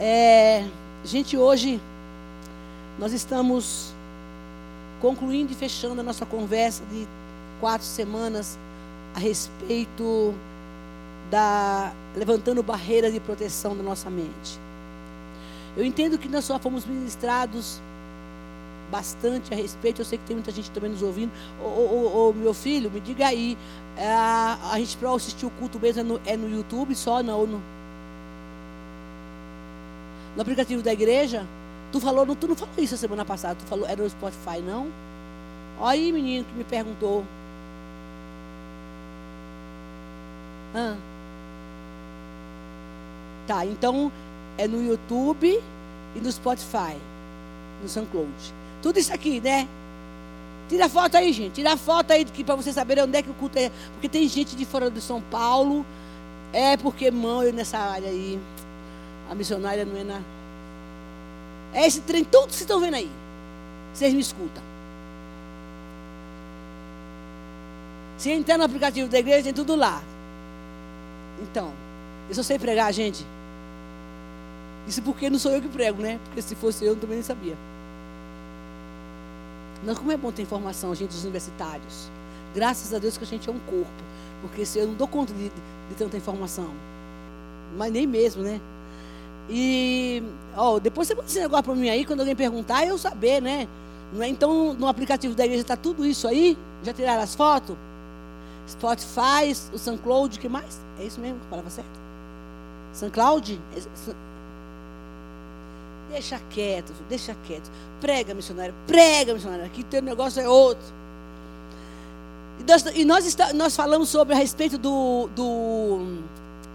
É, gente, hoje nós estamos concluindo e fechando a nossa conversa de quatro semanas a respeito da levantando barreiras de proteção da nossa mente. Eu entendo que nós só fomos ministrados bastante a respeito. Eu sei que tem muita gente também nos ouvindo. Ô, meu filho, me diga aí. É, a, a gente para assistir o culto mesmo é no, é no YouTube só, não? No, no aplicativo da igreja? Tu falou, tu não falou isso a semana passada, tu falou, era no Spotify, não? Olha aí, menino que me perguntou. Ah. Tá, então é no YouTube e no Spotify, no SoundCloud. Tudo isso aqui, né? Tira foto aí, gente. Tira foto aí para vocês saberem onde é que o culto é. Porque tem gente de fora de São Paulo. É porque, irmão, eu nessa área aí. A missionária não é na. É esse trem, tudo que vocês estão vendo aí. Vocês me escutam. Se entrar no aplicativo da igreja, tem tudo lá. Então, eu só sei pregar, gente. Isso porque não sou eu que prego, né? Porque se fosse eu, eu também nem sabia. Não, como é bom ter informação, gente, dos universitários. Graças a Deus que a gente é um corpo. Porque se eu não dou conta de, de tanta informação. Mas nem mesmo, né? E, ó, depois você manda esse negócio para mim aí, quando alguém perguntar, eu saber, né? Não é? Então, no aplicativo da igreja está tudo isso aí? Já tiraram as fotos? Spotify, o SoundCloud, o que mais? É isso mesmo que a palavra certa? SoundCloud? É, deixa quieto, deixa quieto. Prega, missionário, prega, missionário. Aqui teu negócio é outro. E nós, e nós, está, nós falamos sobre a respeito do, do,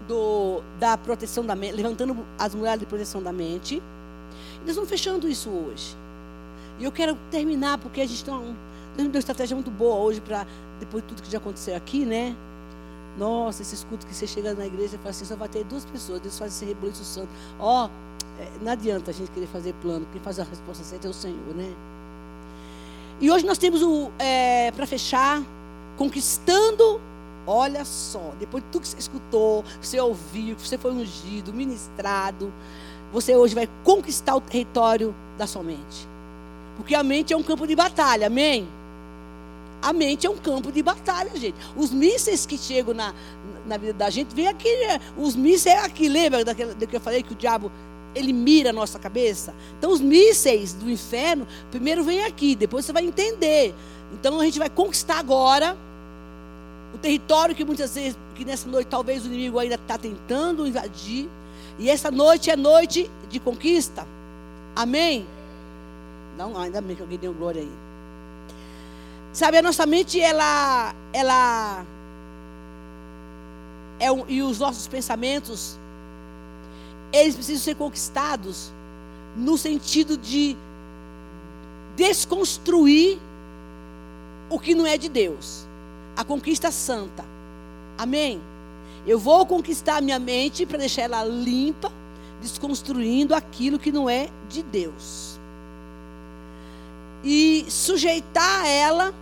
do, da proteção da mente, levantando as mulheres de proteção da mente. E nós estamos fechando isso hoje. E eu quero terminar, porque a gente tem uma, estratégia muito boa hoje para, depois de tudo que já aconteceu aqui, né? Nossa, esse escudo que você chega na igreja e fala assim, só vai ter duas pessoas, Deus faz esse rebuliço santo. Ó, oh, não adianta a gente querer fazer plano, quem faz a resposta certa é o Senhor, né? E hoje nós temos o, é, para fechar, conquistando, olha só, depois de tudo que você escutou, você ouviu, você foi ungido, ministrado, você hoje vai conquistar o território da sua mente. Porque a mente é um campo de batalha, amém? A mente é um campo de batalha, gente. Os mísseis que chegam na, na vida da gente, vem aqui, né? os mísseis é aqui, lembra daquele, do que eu falei que o diabo ele mira a nossa cabeça. Então, os mísseis do inferno, primeiro vem aqui, depois você vai entender. Então, a gente vai conquistar agora o território que muitas vezes, que nessa noite talvez o inimigo ainda está tentando invadir. E essa noite é noite de conquista. Amém? Não, ainda bem que alguém deu glória aí. Sabe, a nossa mente, ela, ela, é um, e os nossos pensamentos, eles precisam ser conquistados no sentido de desconstruir o que não é de Deus. A conquista santa. Amém? Eu vou conquistar a minha mente para deixar ela limpa, desconstruindo aquilo que não é de Deus. E sujeitar ela,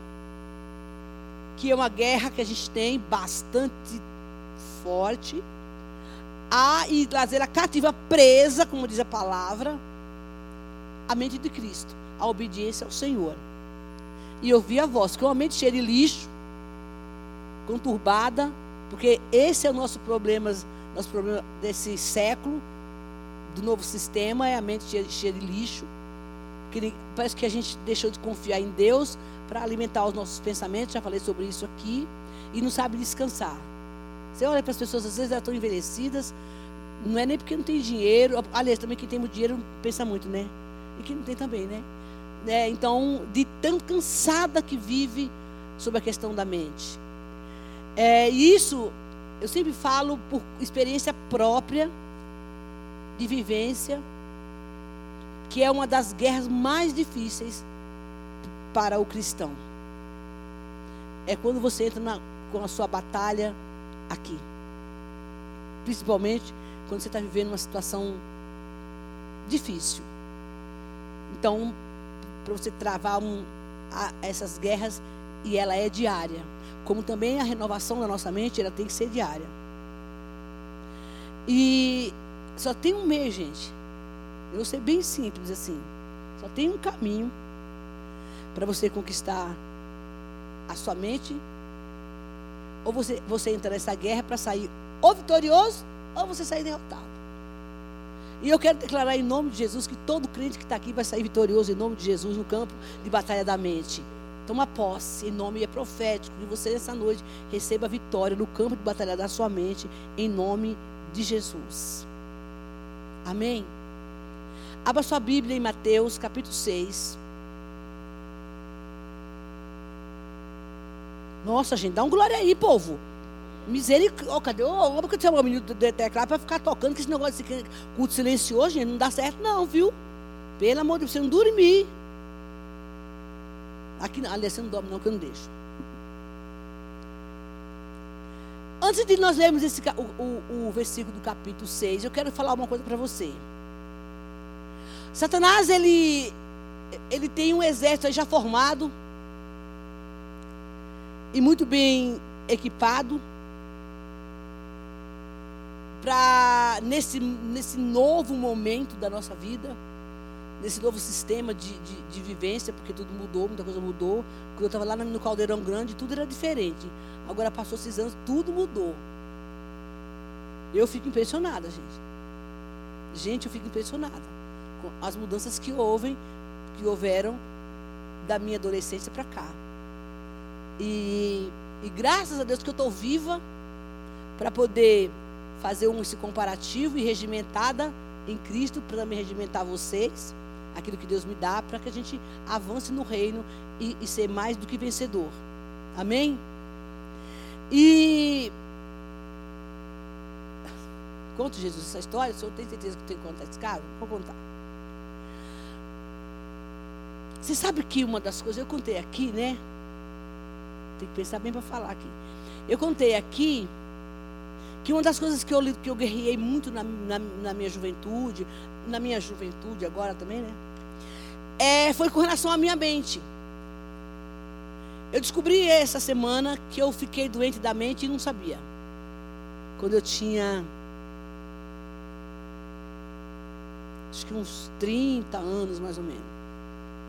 que é uma guerra que a gente tem bastante forte, a e trazer a cativa presa, como diz a palavra, a mente de Cristo, a obediência ao Senhor. E ouvir a voz, que uma mente cheia de lixo, conturbada, porque esse é o nosso problema, nosso problema desse século, do novo sistema, é a mente cheia, de lixo. Que parece que a gente deixou de confiar em Deus para alimentar os nossos pensamentos, já falei sobre isso aqui, e não sabe descansar. Você olha para as pessoas, às vezes elas estão envelhecidas, não é nem porque não tem dinheiro. Aliás, também quem tem muito dinheiro pensa muito, né? E quem não tem também, né? É, então, de tão cansada que vive sobre a questão da mente. É, isso, eu sempre falo por experiência própria, de vivência, que é uma das guerras mais difíceis para o cristão. É quando você entra na, com a sua batalha aqui. Principalmente quando você está vivendo uma situação difícil. Então, para você travar um, a, essas guerras, e ela é diária. Como também a renovação da nossa mente, ela tem que ser diária. E só tem um mês, gente. Eu sei bem simples assim. Só tem um caminho para você conquistar a sua mente. Ou você, você entra nessa guerra para sair ou vitorioso ou você sair derrotado. E eu quero declarar em nome de Jesus que todo crente que está aqui vai sair vitorioso em nome de Jesus no campo de batalha da mente. Toma posse, em nome é profético, que você nessa noite receba vitória no campo de batalha da sua mente, em nome de Jesus. Amém? Abra sua Bíblia em Mateus capítulo 6. Nossa, gente, dá um glória aí, povo. Misericórdia. Oh, cadê? Oh, que tem um menino de teclado para ficar tocando, que esse negócio de culto silencioso, gente, não dá certo, não, viu? Pelo amor de Deus, você não dormir. Aqui, aliás, você não dorme, não, que eu não deixo. Antes de nós lermos esse, o, o, o versículo do capítulo 6, eu quero falar uma coisa para você. Satanás, ele, ele tem um exército já formado e muito bem equipado para nesse, nesse novo momento da nossa vida, nesse novo sistema de, de, de, vivência, porque tudo mudou, muita coisa mudou. Quando eu estava lá no Caldeirão Grande, tudo era diferente. Agora passou esses anos, tudo mudou. Eu fico impressionada, gente. Gente, eu fico impressionada com as mudanças que houve, que houveram da minha adolescência para cá. E, e graças a Deus que eu estou viva para poder fazer um, esse comparativo e regimentada em Cristo para me regimentar vocês, aquilo que Deus me dá, para que a gente avance no reino e, e ser mais do que vencedor. Amém? E conta Jesus essa história, o senhor tem certeza que tem que contar esse caso? Vou contar. Você sabe que uma das coisas, eu contei aqui, né? Tem que pensar bem para falar aqui. Eu contei aqui que uma das coisas que eu, que eu guerrei muito na, na, na, minha juventude, na minha juventude agora também, né? É, foi com relação à minha mente. Eu descobri essa semana que eu fiquei doente da mente e não sabia. Quando eu tinha. Acho que uns 30 anos mais ou menos.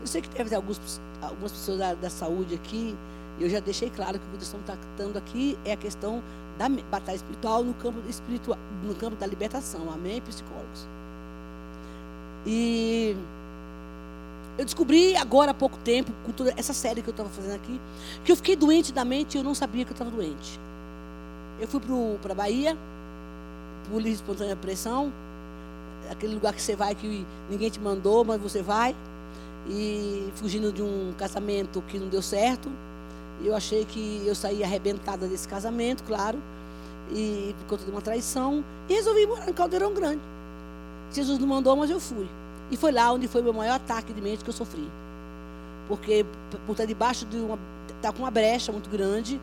Eu sei que deve ter alguns, algumas pessoas da, da saúde aqui eu já deixei claro que o que nós estamos tratando aqui é a questão da batalha espiritual no campo espiritual, no campo da libertação. Amém, psicólogos. E eu descobri agora há pouco tempo, com toda essa série que eu estava fazendo aqui, que eu fiquei doente da mente e eu não sabia que eu estava doente. Eu fui para a Bahia, por livre espontânea pressão, aquele lugar que você vai que ninguém te mandou, mas você vai, e fugindo de um casamento que não deu certo. Eu achei que eu saí arrebentada desse casamento, claro, e por conta de uma traição, e resolvi morar em Caldeirão Grande. Jesus não mandou, mas eu fui. E foi lá onde foi o meu maior ataque de mente que eu sofri. Porque por estar debaixo de uma. estar tá com uma brecha muito grande,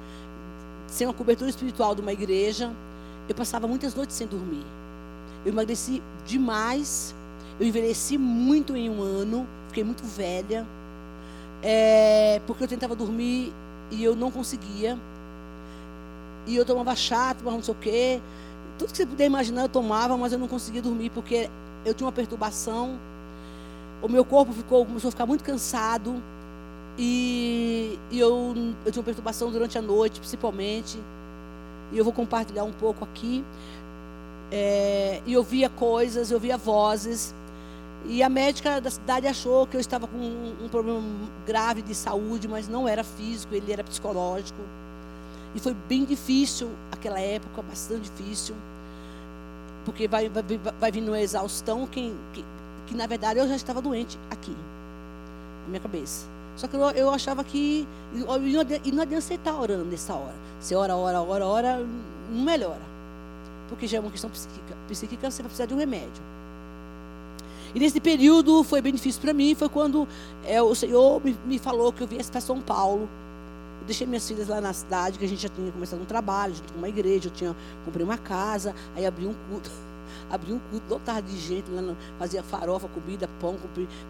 sem uma cobertura espiritual de uma igreja, eu passava muitas noites sem dormir. Eu emagreci demais. Eu envelheci muito em um ano, fiquei muito velha. É, porque eu tentava dormir e eu não conseguia. E eu tomava chá, tomava não sei o quê. Tudo que você puder imaginar eu tomava, mas eu não conseguia dormir porque eu tinha uma perturbação. O meu corpo ficou, começou a ficar muito cansado. E, e eu, eu tinha uma perturbação durante a noite, principalmente. E eu vou compartilhar um pouco aqui. É, e eu via coisas, eu via vozes. E a médica da cidade achou que eu estava com um, problema grave de saúde, mas não era físico, ele era psicológico. E foi bem difícil aquela época, bastante difícil. Porque vai, vai, vai vindo uma exaustão que, que, que, na verdade, eu já estava doente aqui, na minha cabeça. Só que eu, eu achava que. E não, adianta, você estar orando nessa hora. Você ora, ora, ora, ora, não melhora. Porque já é uma questão psíquica. Psíquica, você vai precisar de um remédio. E nesse período foi bem difícil para mim. Foi quando é, o Senhor me, me, falou que eu viesse para São Paulo. Eu deixei minhas filhas lá na cidade, que a gente já tinha começado um trabalho, junto com uma igreja. Eu tinha, comprei uma casa, aí abri um culto. abri um culto lotado de gente, lá, fazia farofa, comida, pão,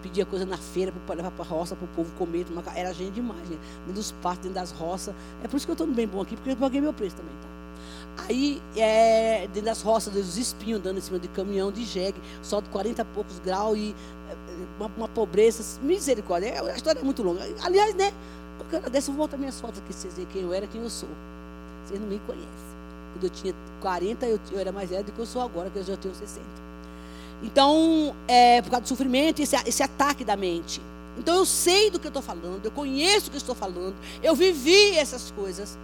pedia coisa na feira para levar para a roça, para o povo comer. Era gente demais, gente. Dentro dos partos, dentro das roças. É por isso que eu estou no bem bom aqui, porque eu paguei meu preço também, tá? Aí, é, dentro das roças, dos espinhos, andando em cima de caminhão de jegue, só de 40 e poucos graus e é, uma, uma pobreza, misericórdia. É, a história é muito longa. Aliás, né? Hora dessa eu voltar minhas fotos aqui, vocês verem quem eu era, quem eu sou. Vocês não me conhecem. Quando eu tinha 40, eu, eu era mais velha do que eu sou agora, que eu já tenho 60. Então, é, por causa do sofrimento, esse, esse ataque da mente. Então, eu sei do que eu estou falando, eu conheço o que eu estou falando, eu vivi essas coisas,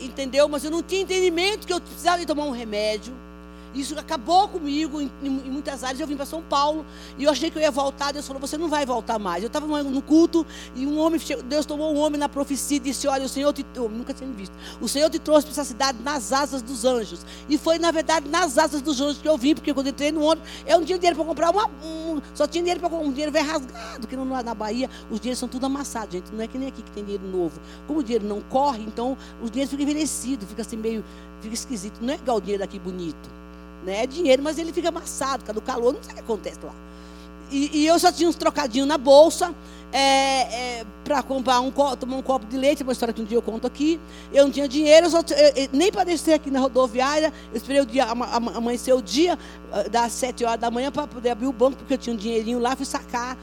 entendeu? Mas eu não tinha entendimento que eu precisava de tomar um remédio. Isso acabou comigo em, em, muitas áreas. Eu vim para São Paulo e eu achei que eu ia voltar. Deus falou: Você não vai voltar mais. Eu estava no culto e um homem, Deus tomou um homem na profecia e disse: Olha, o Senhor te. Eu nunca tinha visto. O Senhor te trouxe para essa cidade nas asas dos anjos. E foi, na verdade, nas asas dos anjos que eu vim, porque quando eu entrei no ônibus, eu não tinha dinheiro para comprar uma. Um, só tinha dinheiro para comprar um dinheiro velho rasgado, que na Bahia os dinheiros são tudo amassados, gente. Não é que nem aqui que tem dinheiro novo. Como o dinheiro não corre, então os dinheiros ficam envelhecidos, fica assim meio. Fica esquisito. Não é igual o dinheiro daqui bonito. Né? É dinheiro, mas ele fica amassado, causa do calor, não sei o que acontece lá. E, e eu só tinha uns trocadinhos na bolsa é, é, para comprar um tomar um copo de leite, uma história que um dia eu conto aqui. Eu não tinha dinheiro, eu só, eu, nem para descer aqui na rodoviária. Eu esperei o dia, amanhecer o dia, ah, das sete horas da manhã, para poder abrir o banco, porque eu tinha um dinheirinho lá, fui sacar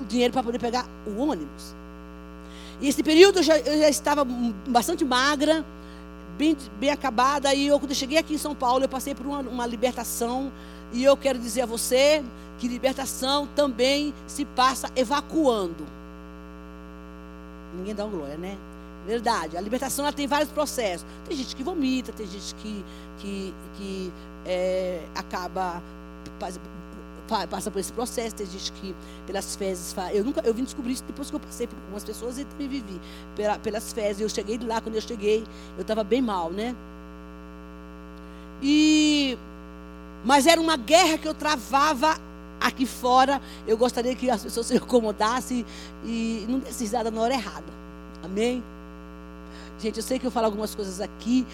o dinheiro para poder pegar o ônibus. E esse período eu já, eu já estava bastante magra bem, bem acabada. E eu, quando cheguei aqui em São Paulo, eu passei por uma, uma libertação. E eu quero dizer a você que libertação também se passa evacuando. Ninguém dá uma glória, né? Verdade. A libertação ela tem vários processos. Tem gente que vomita, tem gente que, que, que é, acaba passa por esse processo, tem gente que pelas fezes Eu nunca, eu vim descobrir isso depois que eu passei por algumas pessoas e também vivi pela, pelas fezes. Eu cheguei lá, quando eu cheguei, eu estava bem mal, né? E mas era uma guerra que eu travava aqui fora. Eu gostaria que as pessoas se acomodassem e não dessem nada na hora errada. Amém? Gente, eu sei que eu falo algumas coisas aqui,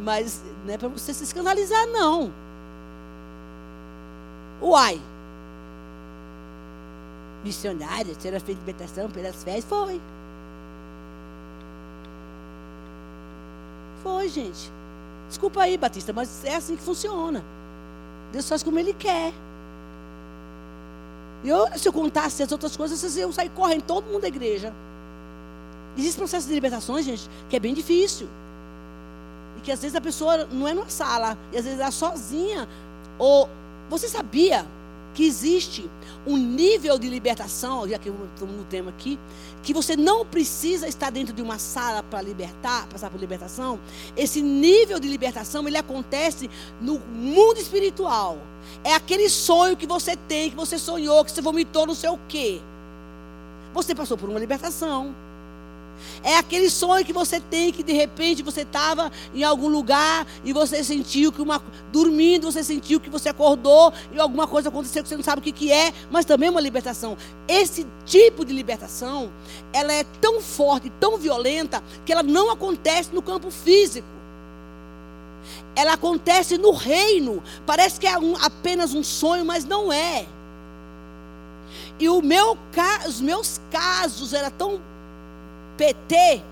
mas não é para você se escandalizar, não. Uai, missionária, será feita libertação pelas fés? Foi. Foi, gente. Desculpa aí, Batista, mas é assim que funciona. Deus faz como Ele quer. Eu, se eu contasse as outras coisas, iam sair correndo, todo mundo da igreja. Existe processo de libertações, gente, que é bem difícil. E que às vezes a pessoa não é numa sala, e às vezes ela sozinha. Ou você sabia que existe um nível de libertação, já que estamos no tema aqui, que você não precisa estar dentro de uma sala para libertar, passar por libertação. Esse nível de libertação, ele acontece no mundo espiritual. É aquele sonho que você tem, que você sonhou, que você vomitou não sei o quê. Você passou por uma libertação. É aquele sonho que você tem que de repente você estava em algum lugar e você sentiu que uma dormindo, você sentiu que você acordou e alguma coisa aconteceu que você não sabe o que, que é, mas também é uma libertação. Esse tipo de libertação, ela é tão forte, tão violenta que ela não acontece no campo físico. Ela acontece no reino. Parece que é um, apenas um sonho, mas não é. E meu, os meus casos eram tão PT,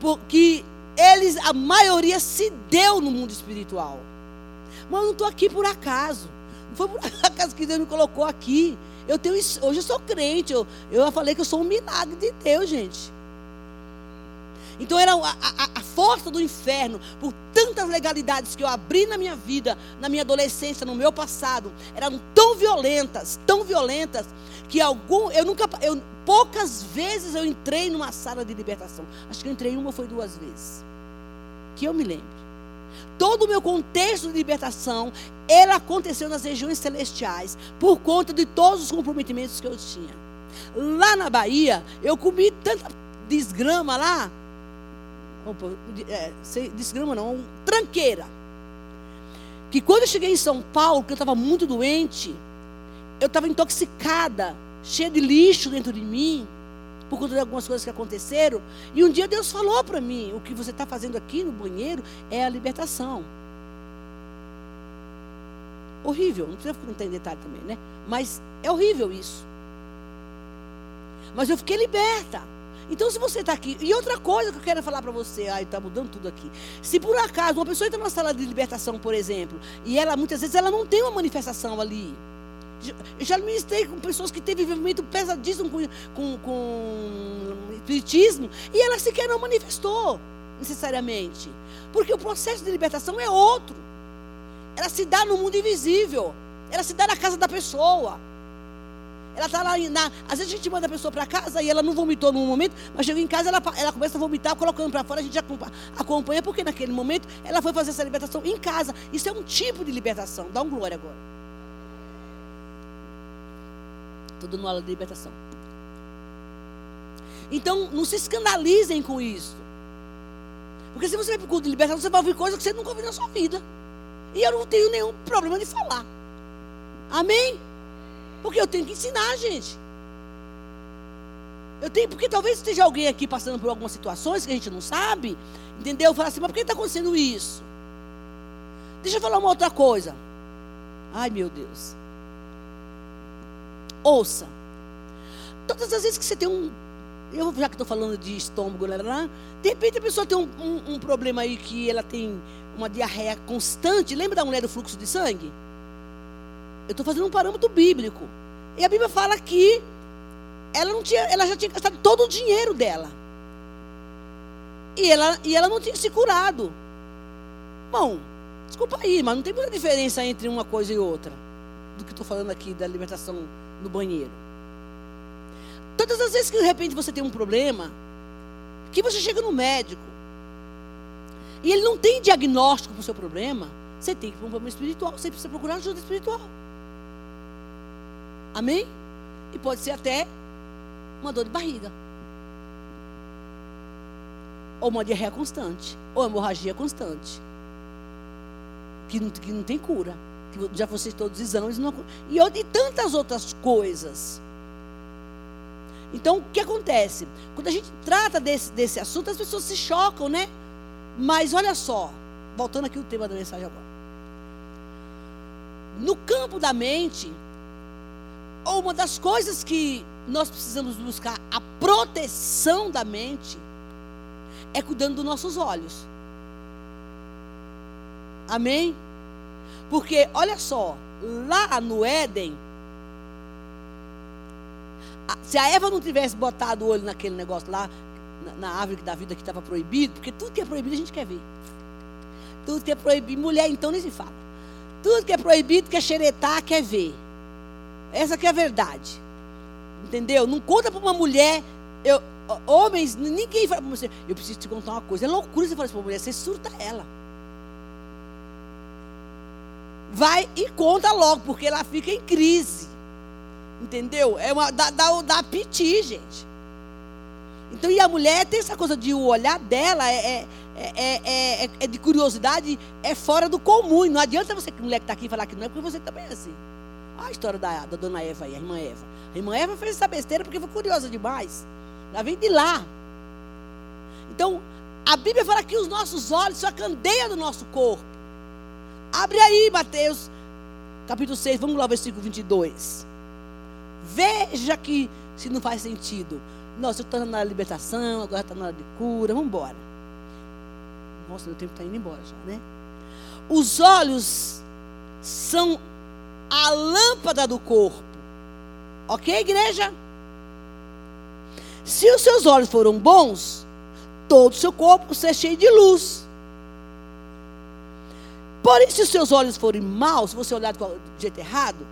porque eles, a maioria se deu no mundo espiritual. Mas eu não estou aqui por acaso. Não foi por acaso que Deus me colocou aqui. Eu tenho, hoje eu sou crente. Eu, eu falei que eu sou um milagre de Deus, gente. Então era a, a, a, força do inferno, por tantas legalidades que eu abri na minha vida, na minha adolescência, no meu passado, eram tão violentas, tão violentas, que algum. Eu nunca. Eu, poucas vezes eu entrei numa sala de libertação. Acho que eu entrei uma foi duas vezes. Que eu me lembro. Todo o meu contexto de libertação, ele aconteceu nas regiões celestiais, por conta de todos os comprometimentos que eu tinha. Lá na Bahia, eu comi tanta desgrama lá. É, desgrama não, tranqueira. Que quando eu cheguei em São Paulo, que eu estava muito doente, eu estava intoxicada cheia de lixo dentro de mim, por conta de algumas coisas que aconteceram. E um dia Deus falou para mim: o que você está fazendo aqui no banheiro é a libertação. Horrível, não precisa entrar em detalhe também, né? Mas é horrível isso. Mas eu fiquei liberta. Então, se você está aqui. E outra coisa que eu quero falar para você. Ai, está mudando tudo aqui. Se por acaso uma pessoa entra numa sala de libertação, por exemplo, e ela muitas vezes ela não tem uma manifestação ali. Eu já ministrei com pessoas que têm vivimento pesadíssimo com, com, com espiritismo e ela sequer não manifestou necessariamente. Porque o processo de libertação é outro. Ela se dá no mundo invisível. Ela se dá na casa da pessoa. Ela está lá, na, às vezes a gente manda a pessoa para casa e ela não vomitou num momento, mas chega em casa ela, ela começa a vomitar, colocando para fora, a gente acompanha, porque naquele momento ela foi fazer essa libertação em casa. Isso é um tipo de libertação. Dá um glória agora. Estou dando aula de libertação. Então, não se escandalizem com isso. Porque se você vai para o culto de libertação, você vai ouvir coisas que você nunca ouviu na sua vida. E eu não tenho nenhum problema de falar. Amém? Porque eu tenho que ensinar, gente. Eu tenho, porque talvez esteja alguém aqui passando por algumas situações que a gente não sabe, entendeu? Fala assim, mas por que está acontecendo isso? Deixa eu falar uma outra coisa. Ai, meu Deus. Ouça. Todas as vezes que você tem um. Eu já que estou falando de estômago, lá, de repente a pessoa tem um, um, um problema aí que ela tem uma diarreia constante. Lembra da mulher do fluxo de sangue? Eu estou fazendo um parâmetro bíblico. E a Bíblia fala que ela, não tinha, ela já tinha gastado todo o dinheiro dela. E ela, e ela não tinha se curado. Bom, desculpa aí, mas não tem muita diferença entre uma coisa e outra. Do que estou falando aqui da libertação no banheiro. Todas as vezes que de repente você tem um problema, que você chega no médico, e ele não tem diagnóstico para o seu problema, você tem que ir para um problema espiritual, você precisa procurar ajuda espiritual. Amém? E pode ser até uma dor de barriga. Ou uma diarreia constante. Ou hemorragia constante. Que não, que não tem cura. Já vocês todos os exames. Não, e, e tantas outras coisas. Então, o que acontece? Quando a gente trata desse, desse assunto, as pessoas se chocam, né? Mas olha só, voltando aqui o tema da mensagem agora. No campo da mente, uma das coisas que nós precisamos buscar a proteção da mente é cuidando dos nossos olhos. Amém? Porque, olha só, lá no Éden, se a Eva não tivesse botado o olho naquele negócio lá, na, árvore da vida que estava proibido, porque tudo que é proibido a gente quer ver. Tudo que é proibido, mulher então nem se fala. Tudo que é proibido, quer xeretar, quer ver. Essa que é a verdade. Entendeu? Não conta para uma mulher. Eu, homens, ninguém fala para você. Eu preciso te contar uma coisa. É loucura você falar isso para uma mulher. Você surta ela. Vai e conta logo, porque ela fica em crise. Entendeu? É uma, dá, dá, dá piti, gente. Então, e a mulher tem essa coisa de o olhar dela é, é, é, é, é de curiosidade, é fora do comum. E não adianta você, mulher que está aqui, falar que não é, porque você também é assim. Olha a história da, da dona Eva aí, a irmã Eva. A irmã Eva fez essa besteira porque foi curiosa demais. Ela vem de lá. Então, a Bíblia fala que os nossos olhos são a candeia do nosso corpo. Abre aí, Mateus, capítulo 6, vamos lá, versículo 22. Veja que se não faz sentido. Nossa, eu estou na libertação, agora está na hora de cura, vamos embora. Nossa, meu tempo está indo embora já, né? Os olhos são a lâmpada do corpo. Ok, igreja? Se os seus olhos foram bons, todo o seu corpo será cheio de luz. Porém, se os seus olhos forem maus, se você olhar do jeito errado,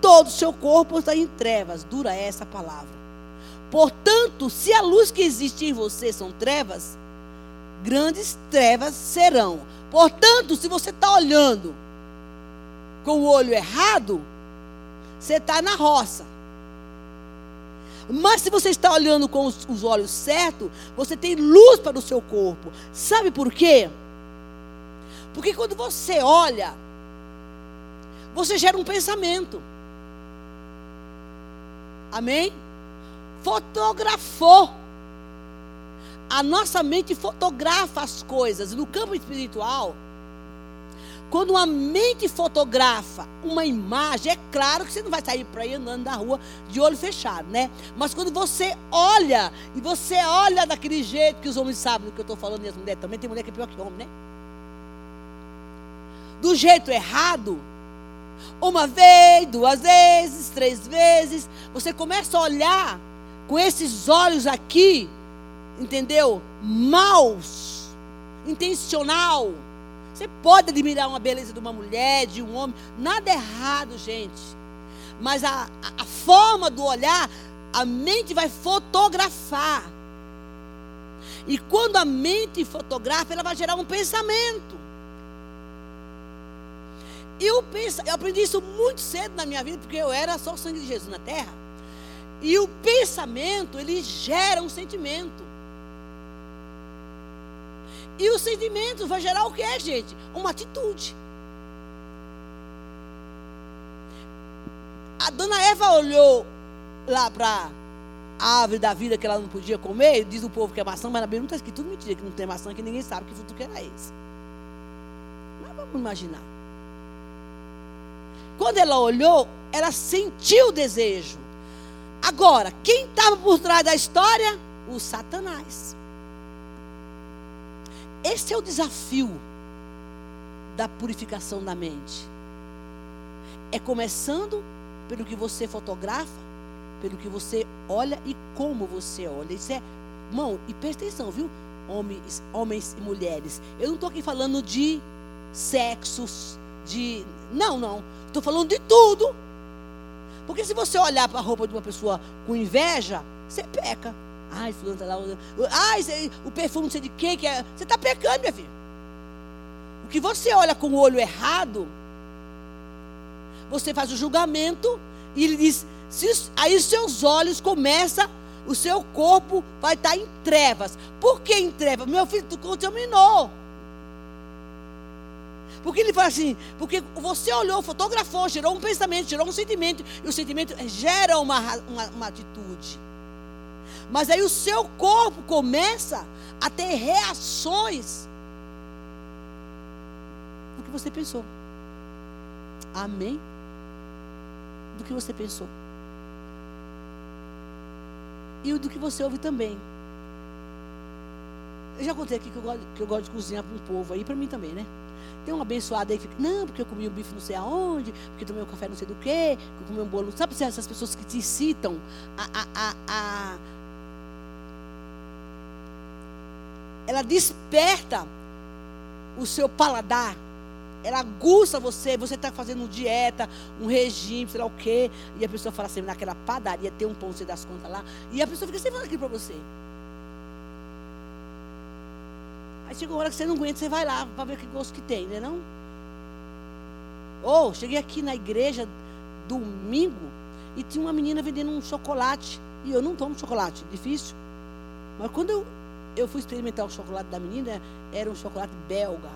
todo o seu corpo está em trevas. Dura essa palavra. Portanto, se a luz que existe em você são trevas, grandes trevas serão. Portanto, se você está olhando com o olho errado, você está na roça. Mas se você está olhando com os, os, olhos certos, você tem luz para o seu corpo. Sabe por quê? Porque quando você olha, você gera um pensamento. Amém? Fotografou. A nossa mente fotografa as coisas. No campo espiritual, Quando uma mente fotografa uma imagem, é claro que você não vai sair para ir andando na rua de olho fechado, né? Mas quando você olha, e você olha daquele jeito que os homens sabem do que eu estou falando, e as mulheres também, tem mulher que é pior que homem, né? Do jeito errado, uma vez, duas vezes, três vezes, você começa a olhar com esses olhos aqui, entendeu? Maus, intencional você pode admirar uma beleza de uma mulher, de um homem, nada errado, gente. Mas a, a, forma do olhar, a mente vai fotografar. E quando a mente fotografa, ela vai gerar um pensamento. Eu, penso, eu aprendi isso muito cedo na minha vida, porque eu era só o sangue de Jesus na terra. E o pensamento, ele gera um sentimento. E o sentimento vai gerar o que gente? Uma atitude. A dona Eva olhou lá para a árvore da vida que ela não podia comer, diz o povo que é maçã, mas na Bíblia não está escrito tudo mentira, que não tem maçã, que ninguém sabe que fruto que era esse. Mas vamos imaginar. Quando ela olhou, ela sentiu o desejo. Agora, quem estava por trás da história? O Satanás. Esse é o desafio da purificação da mente. É começando pelo que você fotografa, pelo que você olha e como você olha. Isso é, mão, e presta atenção, viu? Homens, homens e mulheres. Eu não estou aqui falando de sexos, de. Não, não. Estou falando de tudo. Porque se você olhar para a roupa de uma pessoa com inveja, você peca. Ai, fulano tá lá. Ai, o perfume não sei de quem que é. Você está pecando, minha filha. O que você olha com o olho errado, você faz o julgamento e ele diz, se, aí seus olhos começam, o seu corpo vai estar tá em trevas. Por que em trevas? Meu filho, tu contaminou. Porque ele fala assim, porque você olhou, fotografou, gerou um pensamento, gerou um sentimento, e o sentimento gera uma, uma, uma atitude. Mas aí o seu corpo começa a ter reações do que você pensou. Amém? Do que você pensou. E do que você ouve também. Eu já contei aqui que eu gosto, que eu gosto de cozinhar para um povo aí, para mim também, né? Tem uma abençoada aí que fica, não, porque eu comi um bife não sei aonde, porque tomei um café não sei do quê, que eu comi um bolo. Sabe essas pessoas que te incitam a, a, a, a ela desperta o seu paladar. Ela aguça você, você está fazendo dieta, um regime, sei lá o quê. E a pessoa fala assim, naquela padaria tem um pão, você das contas lá. E a pessoa fica sempre falando aquilo para você. Aí chega uma hora que você não aguenta, você vai lá para ver que gosto que tem, né não? Ou, oh, cheguei aqui na igreja domingo e tinha uma menina vendendo um chocolate. E eu não tomo chocolate, difícil. Mas quando eu eu fui experimentar o chocolate da menina, era um chocolate belga.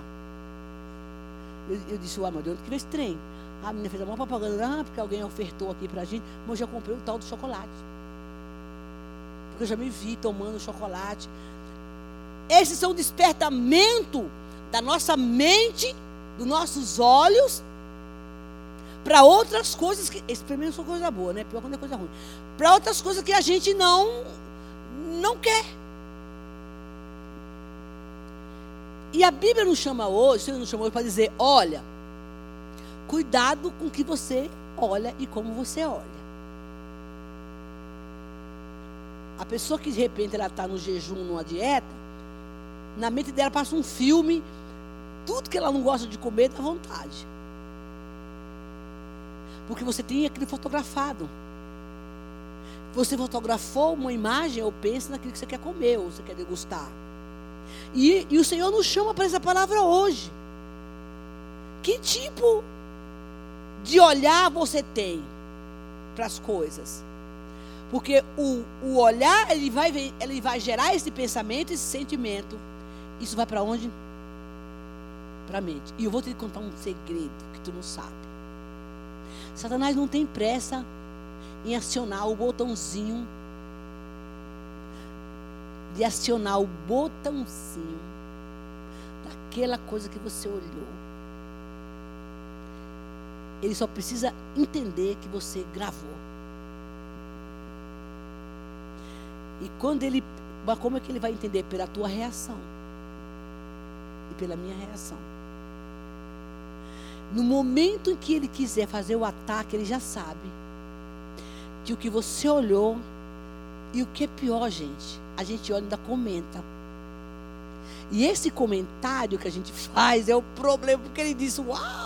Eu, eu disse, uai, mas de onde que veio esse trem? A menina fez a maior propaganda, ah, porque alguém ofertou aqui pra gente, mas eu já comprei o tal do chocolate. Porque eu já me vi tomando chocolate. Esses são despertamento da nossa mente, dos nossos olhos, para outras coisas que. Esse primeiro são coisa boa, né? Pior quando é coisa ruim. Para outras coisas que a gente não, não quer. E a Bíblia nos chama hoje, Senhor nos chamou para dizer: olha, cuidado com o que você olha e como você olha. A pessoa que de repente ela está no jejum, numa dieta, na mente dela passa um filme, tudo que ela não gosta de comer dá vontade. Porque você tem aquilo fotografado. Você fotografou uma imagem ou pensa naquilo que você quer comer ou você quer degustar. E, e o Senhor nos chama para essa palavra hoje. Que tipo de olhar você tem para as coisas? Porque o, o olhar, ele vai, ele vai gerar esse pensamento, esse sentimento. Isso vai para onde? Para a mente. E eu vou te contar um segredo que tu não sabe. Satanás não tem pressa em acionar o botãozinho de acionar o botãozinho daquela coisa que você olhou. Ele só precisa entender que você gravou. E quando ele. Mas como é que ele vai entender? Pela tua reação. E pela minha reação. No momento em que ele quiser fazer o ataque, ele já sabe que o que você olhou e o que é pior, gente, a gente olha e ainda comenta. E esse comentário que a gente faz é o problema, porque ele disse: Uau,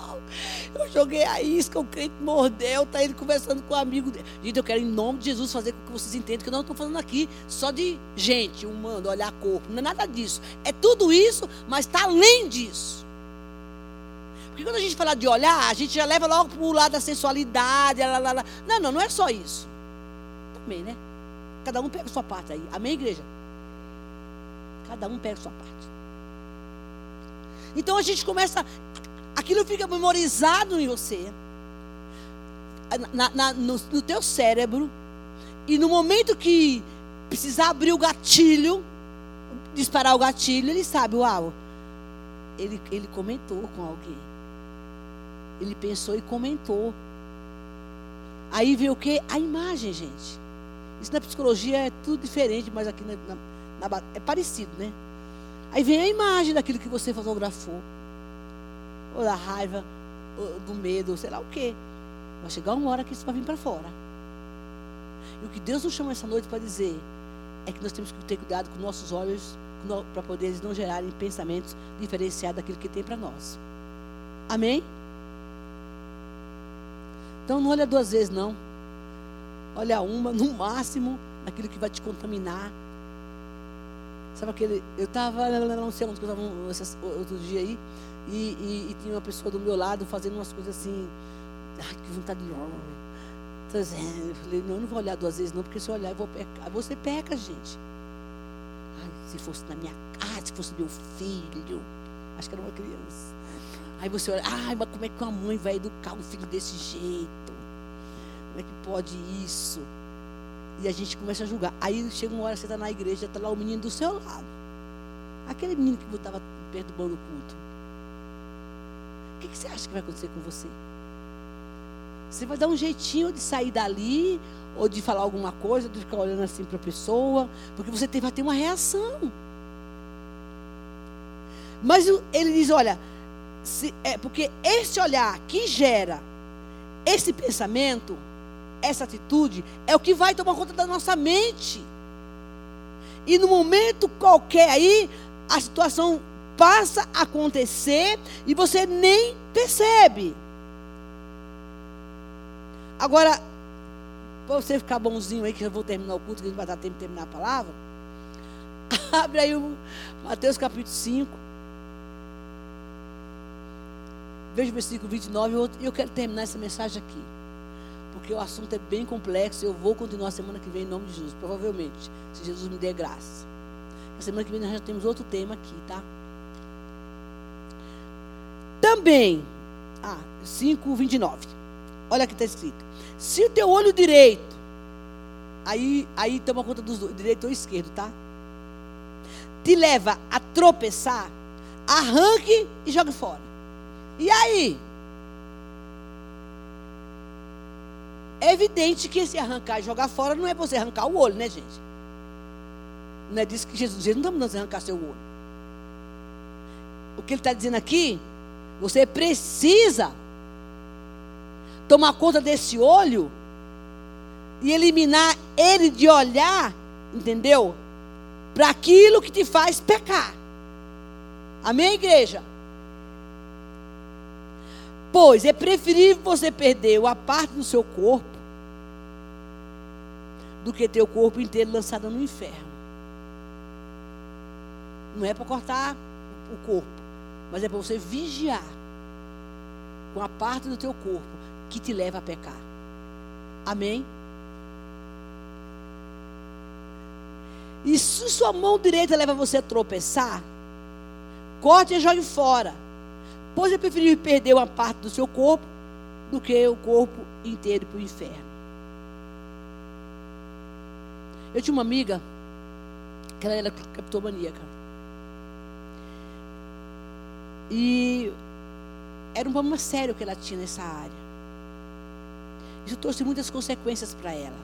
eu joguei a isca, o crente mordeu, tá ele conversando com o um amigo dele. Gente, eu quero, em nome de Jesus, fazer com que vocês entendam que eu não estou falando aqui só de gente humano, olhar corpo. Não é nada disso. É tudo isso, mas está além disso. Porque quando a gente fala de olhar, a gente já leva logo para o lado da sensualidade. Lá, lá, lá. Não, não, não é só isso. Também, né? Cada um pega a sua parte aí. Amém, igreja? Cada um pega a sua parte. Então a gente começa. Aquilo fica memorizado em você. Na, na, no, no teu cérebro. E no momento que precisar abrir o gatilho, disparar o gatilho, ele sabe, uau. Ele, ele comentou com alguém. Ele pensou e comentou. Aí vê o que? A imagem, gente. Isso na psicologia é tudo diferente, mas aqui na, na, na, é parecido, né? Aí vem a imagem daquilo que você fotografou. Ou da raiva, ou do medo, sei lá o quê. Vai chegar uma hora que isso vai vir para fora. E o que Deus nos chama essa noite para dizer é que nós temos que ter cuidado com nossos olhos para poder eles não gerarem pensamentos diferenciados daquilo que tem para nós. Amém? Então não olha duas vezes, não. Olha uma, no máximo, naquilo que vai te contaminar. Sabe aquele. Eu estava, não sei onde, eu estava outro dia aí, e, e, e, tinha uma pessoa do meu lado fazendo umas coisas assim. Ai, que vontade de. Então, eu falei, não, eu não vou olhar duas vezes, não, porque se eu olhar, eu vou pecar. Você peca, gente. Ai, se fosse na minha casa, se fosse meu filho. Acho que era uma criança. Aí você olha, ai, mas como é que uma mãe vai educar um filho desse jeito? Como é que pode isso? E a gente começa a julgar. Aí chega uma hora, você está na igreja, está lá o menino do seu lado. Aquele menino que estava perturbando o culto. O que, que você acha que vai acontecer com você? Você vai dar um jeitinho de sair dali, ou de falar alguma coisa, de ficar olhando assim para a pessoa, porque você vai ter uma reação. Mas ele diz: olha, se, é porque esse olhar que gera esse pensamento, essa atitude, é o que vai tomar conta da nossa mente. E no momento qualquer aí, a situação passa a acontecer e você nem percebe. Agora, para você ficar bonzinho aí, que eu vou terminar o culto, que a gente vai dar tempo de terminar a palavra. Abre aí o Mateus capítulo 5. Veja o versículo 29 e eu quero terminar essa mensagem aqui. Porque o assunto é bem complexo. Eu vou continuar semana que vem em nome de Jesus. Provavelmente, se Jesus me der graça. A semana que vem nós já temos outro tema aqui, tá? Também, ah, 5, 29. Olha aqui está escrito. Se o teu olho direito, aí, aí toma conta dos dois, direito ou esquerdo, tá? Te leva a tropeçar, arranque e jogue fora. E aí? É evidente que esse arrancar e jogar fora não é você arrancar o olho, né, gente? Não é disso que Jesus diz. Não está mandando você arrancar seu olho. O que ele está dizendo aqui, você precisa tomar conta desse olho e eliminar ele de olhar, entendeu? Para aquilo que te faz pecar. Amém, igreja? Pois é preferível você perder uma parte do seu corpo do que ter o corpo inteiro lançado no inferno. Não é para cortar o corpo, mas é para você vigiar com a parte do teu corpo que te leva a pecar. Amém? E se sua mão direita leva você a tropeçar, corte e jogue fora. Pois é preferível perder uma parte do seu corpo do que o corpo inteiro para o inferno. Eu tinha uma amiga que ela era capitomaníaca. E era um problema sério que ela tinha nessa área. Isso trouxe muitas consequências para ela.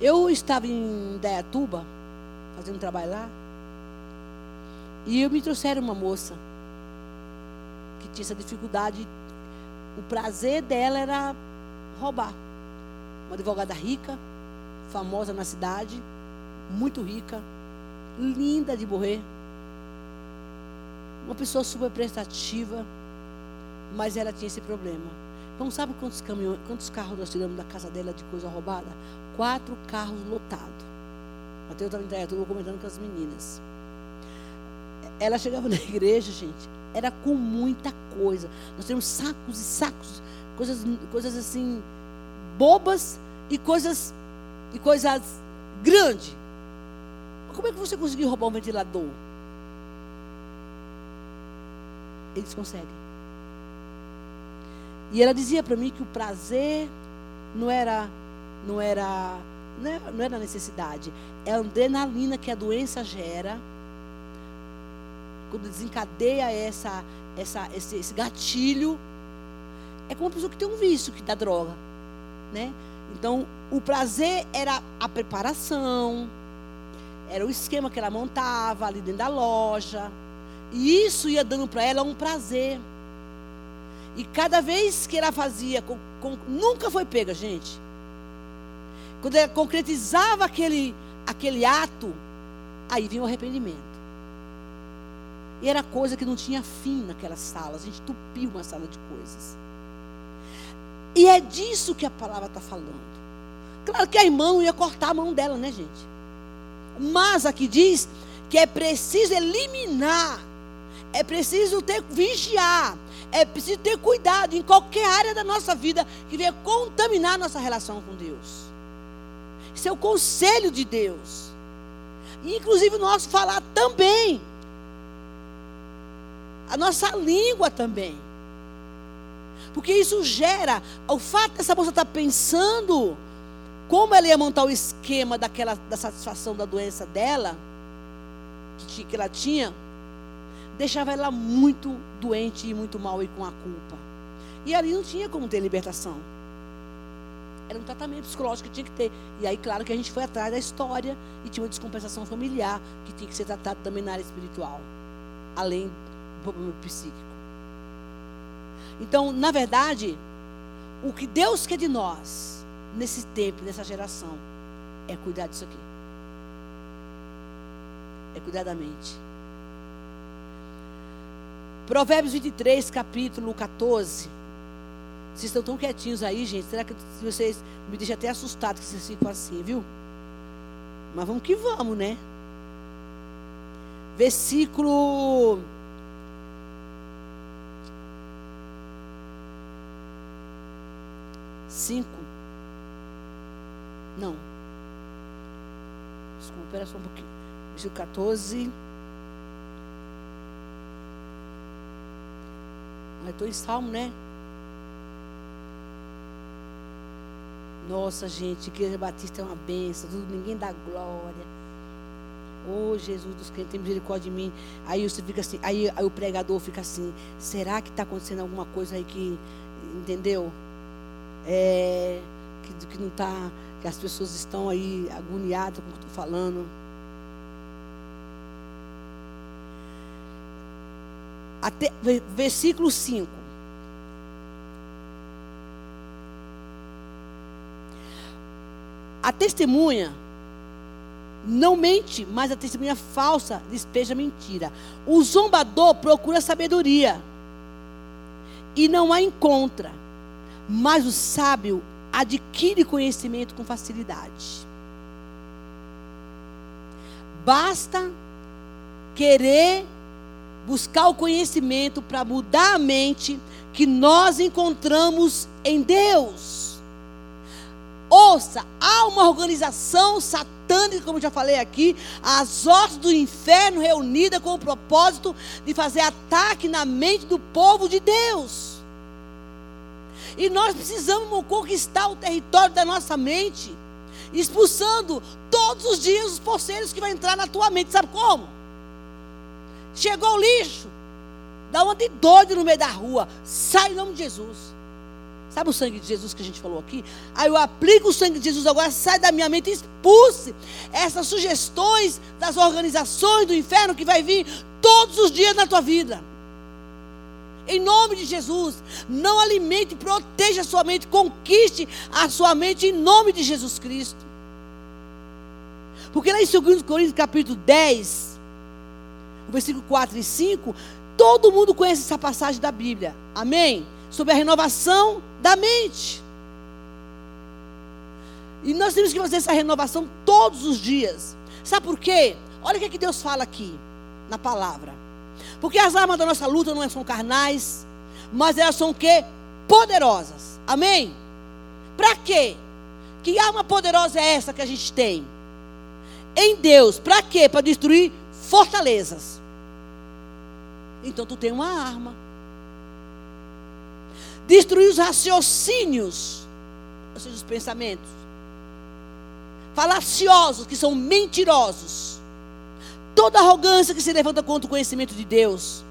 Eu estava em Dayatuba, fazendo trabalho lá, e eu me trouxeram uma moça que tinha essa dificuldade. O prazer dela era roubar. Uma advogada rica, famosa na cidade, muito rica, linda de morrer. Uma pessoa super prestativa, mas ela tinha esse problema. Então, sabe quantos, caminhões, quantos carros nós tiramos da casa dela de coisa roubada? Quatro carros lotados. Até eu estava comentando com as meninas. Ela chegava na igreja, gente, era com muita coisa. Nós temos sacos e sacos, coisas, coisas assim, bobas e coisas, e coisas grandes. Como é que você conseguiu roubar um ventilador? Eles conseguem. E ela dizia para mim que o prazer não era, não era, não era necessidade, é a adrenalina que a doença gera quando desencadeia essa, essa, esse, esse gatilho, é como uma pessoa que tem um vício que dá droga, né? Então, o prazer era a preparação, era o esquema que ela montava ali dentro da loja. E isso ia dando para ela um prazer. E cada vez que ela fazia, com, com, nunca foi pega, gente. Quando ela concretizava aquele, aquele ato, aí vinha o arrependimento. E era coisa que não tinha fim naquelas salas. A gente tupiu uma sala de coisas. E é disso que a palavra está falando. Claro que a irmã não ia cortar a mão dela, né, gente? Mas aqui diz que é preciso eliminar, é preciso ter vigiar, é preciso ter cuidado em qualquer área da nossa vida que venha contaminar nossa relação com Deus. Isso é o conselho de Deus. E, inclusive o nosso falar também a nossa língua também. Porque isso gera, o fato dessa moça estar pensando como ela ia montar o esquema daquela, da satisfação da doença dela, que, que ela tinha, deixava ela muito doente e muito mal e com a culpa. E ali não tinha como ter libertação. Era um tratamento psicológico que tinha que ter. E aí, claro que a gente foi atrás da história e tinha uma descompensação familiar que tinha que ser tratado também na área espiritual. Além problema psíquico. Então, na verdade, o que Deus quer de nós, nesse tempo, nessa geração, é cuidar disso aqui. É cuidar da mente. Provérbios 23, capítulo 14. Vocês estão tão quietinhos aí, gente. Será que vocês me deixam até assustado que vocês ficam assim, viu? Mas vamos que vamos, né? Versículo 5. Não. Desculpa, espera só um pouquinho. Versículo 14. Ah, estou em Salmo, né? Nossa, gente, Igreja Batista é uma benção. Ninguém dá glória. Oh, Jesus dos crentes, tem misericórdia de mim. Aí você fica assim, aí, aí o pregador fica assim, será que está acontecendo alguma coisa aí que, entendeu? é, que, que não está, que as pessoas estão aí agoniadas com o que estou falando. Até, versículo 5. A testemunha não mente, mas a testemunha falsa despeja mentira. O zombador procura sabedoria e não a encontra mas o sábio adquire conhecimento com facilidade. Basta querer buscar o conhecimento para mudar a mente que nós encontramos em Deus. Ouça, há uma organização satânica, como já falei aqui, as hostes do inferno reunida com o propósito de fazer ataque na mente do povo de Deus. E nós precisamos conquistar o território da nossa mente, expulsando todos os dias os poceiros que vão entrar na tua mente. Sabe como? Chegou o lixo, dá uma de doido no meio da rua, sai em nome de Jesus. Sabe o sangue de Jesus que a gente falou aqui? Aí eu aplico o sangue de Jesus, agora sai da minha mente expulse essas sugestões das organizações do inferno que vai vir todos os dias na tua vida. Em nome de Jesus, não alimente, proteja a sua mente, conquiste a sua mente em nome de Jesus Cristo. Porque lá em 2 Coríntios capítulo 10, versículo 4 e 5, todo mundo conhece essa passagem da Bíblia. Amém? Sobre a renovação da mente. E nós temos que fazer essa renovação todos os dias. Sabe por quê? Olha o que, é que Deus fala aqui na palavra. Porque as armas da nossa luta não são carnais, mas elas são quê? Poderosas. Amém? Para quê? Que arma poderosa é essa que a gente tem? Em Deus. Para quê? Para destruir fortalezas. Então tu tem uma arma. Destruir os raciocínios, ou seja, os pensamentos. Falaciosos, que são mentirosos, toda arrogância que se levanta contra o conhecimento de Deus,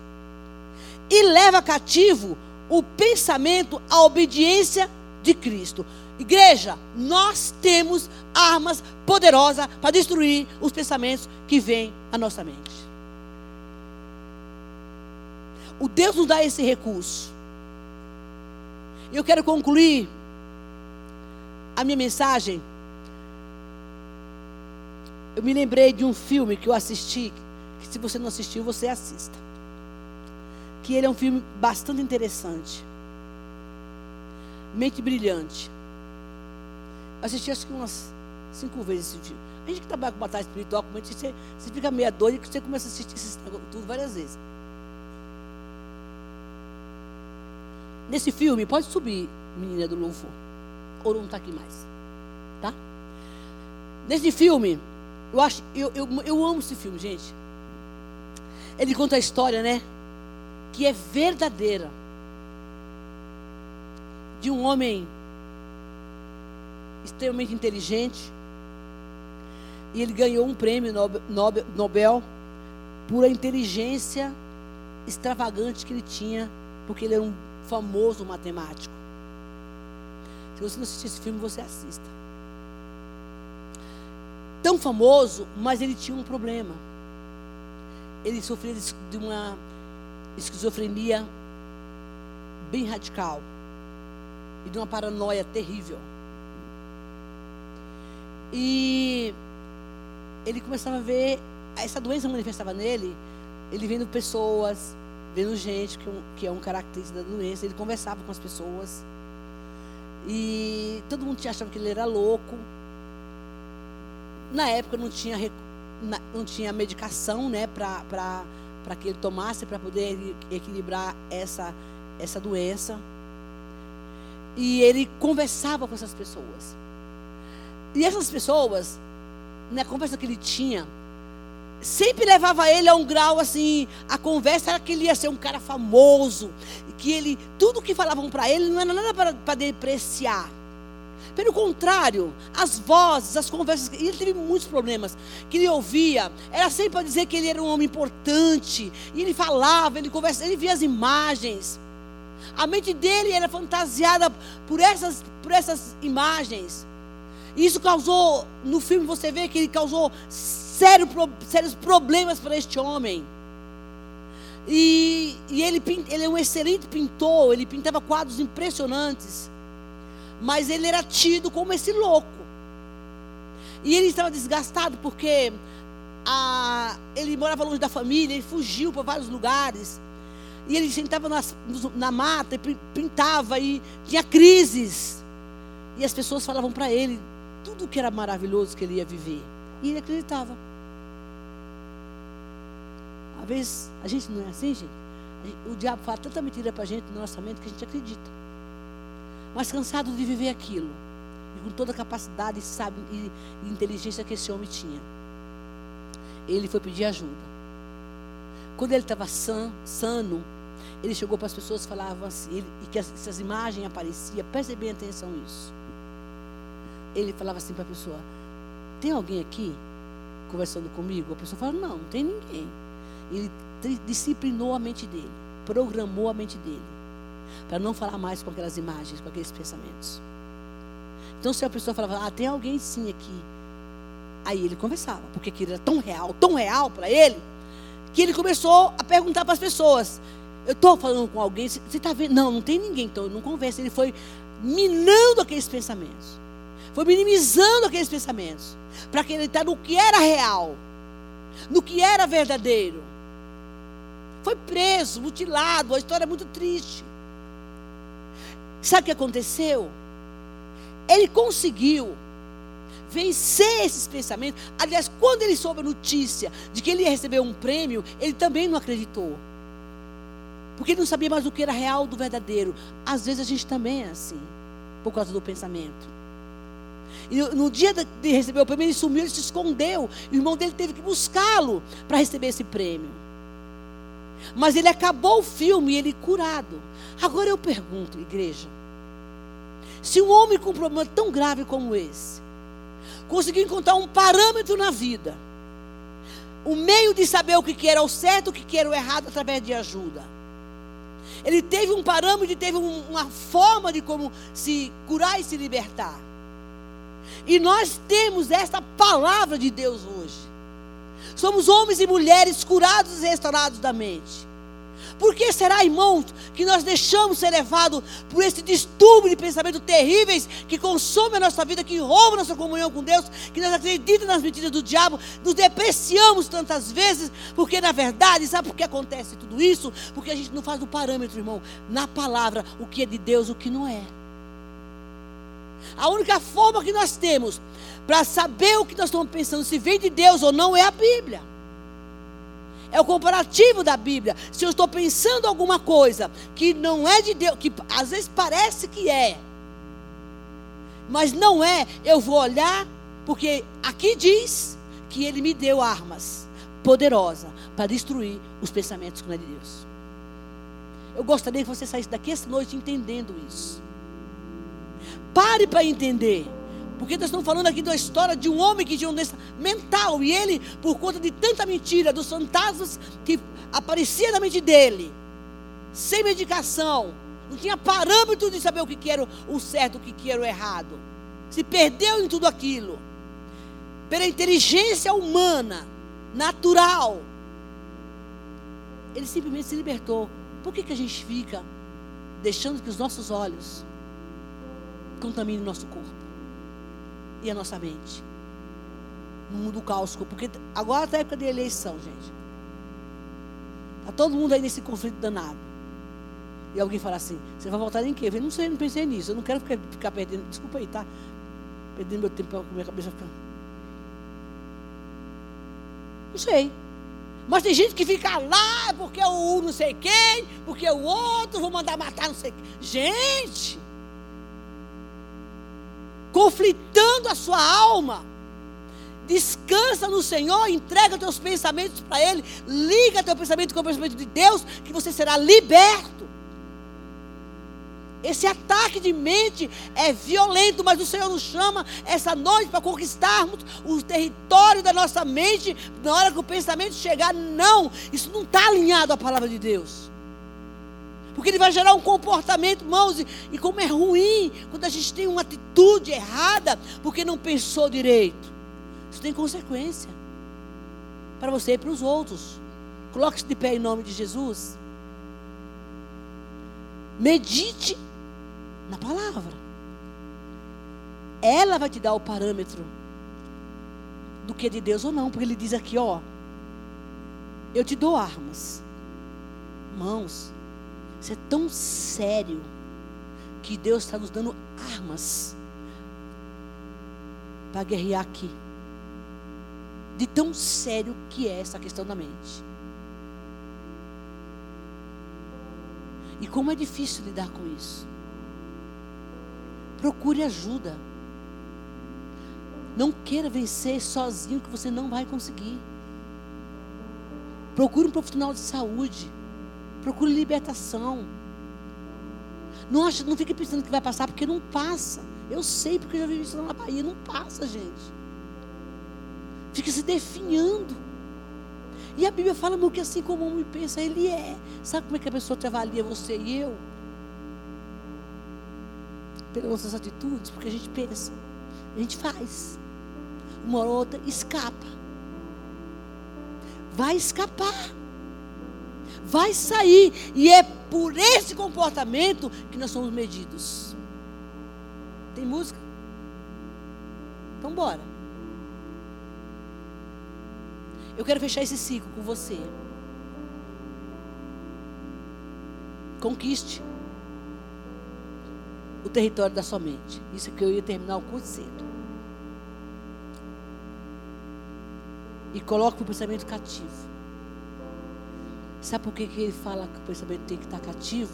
e leva cativo o pensamento à obediência de Cristo. Igreja, nós temos armas poderosas para destruir os pensamentos que vêm à nossa mente. O Deus nos dá esse recurso. Eu quero concluir a minha mensagem. Eu me lembrei de um filme que eu assisti, que se você não assistiu, você assista. Que ele é um filme bastante interessante. Mente Brilhante. Assisti acho que umas cinco vezes esse filme. A gente que trabalha com batalha espiritual, como você, você fica meia doida e você começa a assistir esse, tudo várias vezes. Nesse filme, pode subir, menina do louvor. Ou não está aqui mais. Tá? Nesse filme, eu, acho, eu, eu, eu amo esse filme, gente. Ele conta a história, né? Que é verdadeira. De um homem extremamente inteligente. E ele ganhou um prêmio Nobel, por a inteligência extravagante que ele tinha, porque ele era um famoso matemático. Se você não assistir esse filme, você assista. Tão famoso, mas ele tinha um problema. Ele sofria de uma esquizofrenia bem radical e de uma paranoia terrível. E ele começava a ver essa doença manifestava nele, ele vendo pessoas, vendo gente, que, é um, que é um característica da doença. Ele conversava com as pessoas. E todo mundo achava que ele era louco. Na época não tinha, não tinha medicação né, para que ele tomasse para poder equilibrar essa, essa doença. E ele conversava com essas pessoas. E essas pessoas, na conversa que ele tinha, sempre levava ele a um grau assim, a conversa era que ele ia ser um cara famoso, que ele, tudo que falavam para ele não era nada para depreciar. Pelo contrário, as vozes, as conversas, ele teve muitos problemas que ele ouvia, era sempre para dizer que ele era um homem importante, e ele falava, ele conversava, ele via as imagens. A mente dele era fantasiada por essas, por essas imagens. Isso causou, no filme você vê que ele causou sério, sérios problemas para este homem. E, e ele, ele é um excelente pintor, ele pintava quadros impressionantes. Mas ele era tido como esse louco. E ele estava desgastado porque a, ele morava longe da família, ele fugiu para vários lugares. E ele sentava nas, na mata e pintava e tinha crises. E as pessoas falavam para ele tudo que era maravilhoso que ele ia viver. E ele acreditava. Às vezes, a gente não é assim, gente. O diabo fala tanta mentira para a gente no nossa mente que a gente acredita. Mas cansado de viver aquilo. E com toda a capacidade sabe, e, inteligência que esse homem tinha. Ele foi pedir ajuda. Quando ele estava san, sano, ele chegou para as pessoas e falava assim, ele, e que essas imagens apareciam, preste bem atenção nisso. Ele falava assim para a pessoa, tem alguém aqui conversando comigo? A pessoa fala, não, não tem ninguém. Ele disciplinou a mente dele, programou a mente dele. para não falar mais com aquelas imagens, com aqueles pensamentos. Então, se a pessoa falava, ah, tem alguém sim aqui. Aí ele conversava, porque aquilo era tão real, tão real para ele, que ele começou a perguntar para as pessoas: Eu estou falando com alguém, você está vendo? Não, não tem ninguém, então não conversa. Ele foi minando aqueles pensamentos, foi minimizando aqueles pensamentos, para acreditar no que era real, no que era verdadeiro. Foi preso, mutilado, uma história muito triste. Sabe o que aconteceu? Ele conseguiu vencer esses pensamentos. Aliás, quando ele soube a notícia de que ele ia receber um prêmio, ele também não acreditou. Porque ele não sabia mais o que era real do verdadeiro. Às vezes a gente também é assim, por causa do pensamento. E no dia de receber o prêmio, ele sumiu, ele se escondeu. E o irmão dele teve que buscá-lo para receber esse prêmio. Mas ele acabou o filme e ele curado. Agora eu pergunto, igreja: se um homem com um problema tão grave como esse, conseguiu encontrar um parâmetro na vida. O meio de saber o que era o certo, o que era o errado através de ajuda. Ele teve um parâmetro, teve uma forma de como se curar e se libertar. E nós temos esta palavra de Deus hoje. Somos homens e mulheres curados e restaurados da mente. Por que será, irmãos, que nós deixamos ser levados por esse distúrbio de pensamentos terríveis que consome a nossa vida, que rouba nossa comunhão com Deus, que nós acreditamos nas mentiras do diabo, nos depreciamos tantas vezes, porque na verdade, sabe por que acontece tudo isso? Porque a gente não faz o parâmetro, irmão, na palavra, o que é de Deus, o que não é. A única forma que nós temos para saber o que nós estamos pensando, se vem de Deus ou não, é a Bíblia. É o comparativo da Bíblia. Se eu estou pensando alguma coisa que não é de Deus, que às vezes parece que é, mas não é, eu vou olhar, porque aqui diz que Ele me deu armas poderosas para destruir os pensamentos que não é de Deus. Eu gostaria que você saísse daqui esta noite entendendo isso. Pare para entender. Porque nós estamos falando aqui da história de um homem que tinha uma doença mental. E ele, por conta de tanta mentira, dos fantasmas que aparecia na mente dele, sem medicação, não tinha parâmetro de saber o que era o certo, o que era o errado. Se perdeu em tudo aquilo. Pela inteligência humana, natural. Ele simplesmente se libertou. Por que, que a gente fica deixando que os nossos olhos contaminem o nosso corpo? e a nossa mente. No mundo cáustico. Porque agora está a época de eleição, gente. Está todo mundo aí nesse conflito danado. E alguém fala assim: você vai votar em quê? Eu falei, não sei, não pensei nisso. Eu não quero ficar, ficar perdendo. Desculpa aí, tá? Perdendo meu tempo para minha cabeça ficar. Não sei. Mas tem gente que fica lá porque o não sei quem, porque o outro, vou mandar matar não sei quem. Gente! Conflitando a sua alma. Descansa no Senhor, entrega teus pensamentos para Ele, liga teu pensamento com o pensamento de Deus, que você será liberto. Esse ataque de mente é violento, mas o Senhor nos chama essa noite para conquistarmos o território da nossa mente. Na hora que o pensamento chegar, não, isso não está alinhado à palavra de Deus. Porque ele vai gerar um comportamento, irmãos, e, e como é ruim quando a gente tem uma atitude errada porque não pensou direito. Isso tem consequência para você e para os outros. Coloque-se de pé em nome de Jesus. Medite na palavra. Ela vai te dar o parâmetro do que é de Deus ou não, porque ele diz aqui, ó, eu te dou armas. Mãos, isso é tão sério que Deus está nos dando armas para guerrear aqui. De tão sério que é essa questão da mente. E como é difícil lidar com isso. Procure ajuda. Não queira vencer sozinho que você não vai conseguir. Procure um profissional de saúde. Procure libertação. Não, acha, não fique pensando que vai passar, porque não passa. Eu sei, porque eu já vi isso na Bahia. Não passa, gente. Fica se definhando. E a Bíblia fala, meu, que assim como o homem pensa, ele é. Sabe como é que a pessoa te avalia, você e eu? pelas nossas atitudes, porque a gente pensa, a gente faz. Uma ou outra escapa. Vai escapar. Vai sair. E é por esse comportamento que nós somos medidos. Tem música? Então bora. Eu quero fechar esse ciclo com você. Conquiste o território da sua mente. Isso que eu ia terminar o curso cedo. E coloque o pensamento cativo. Sabe por que, que ele fala que o pensamento tem que estar cativo?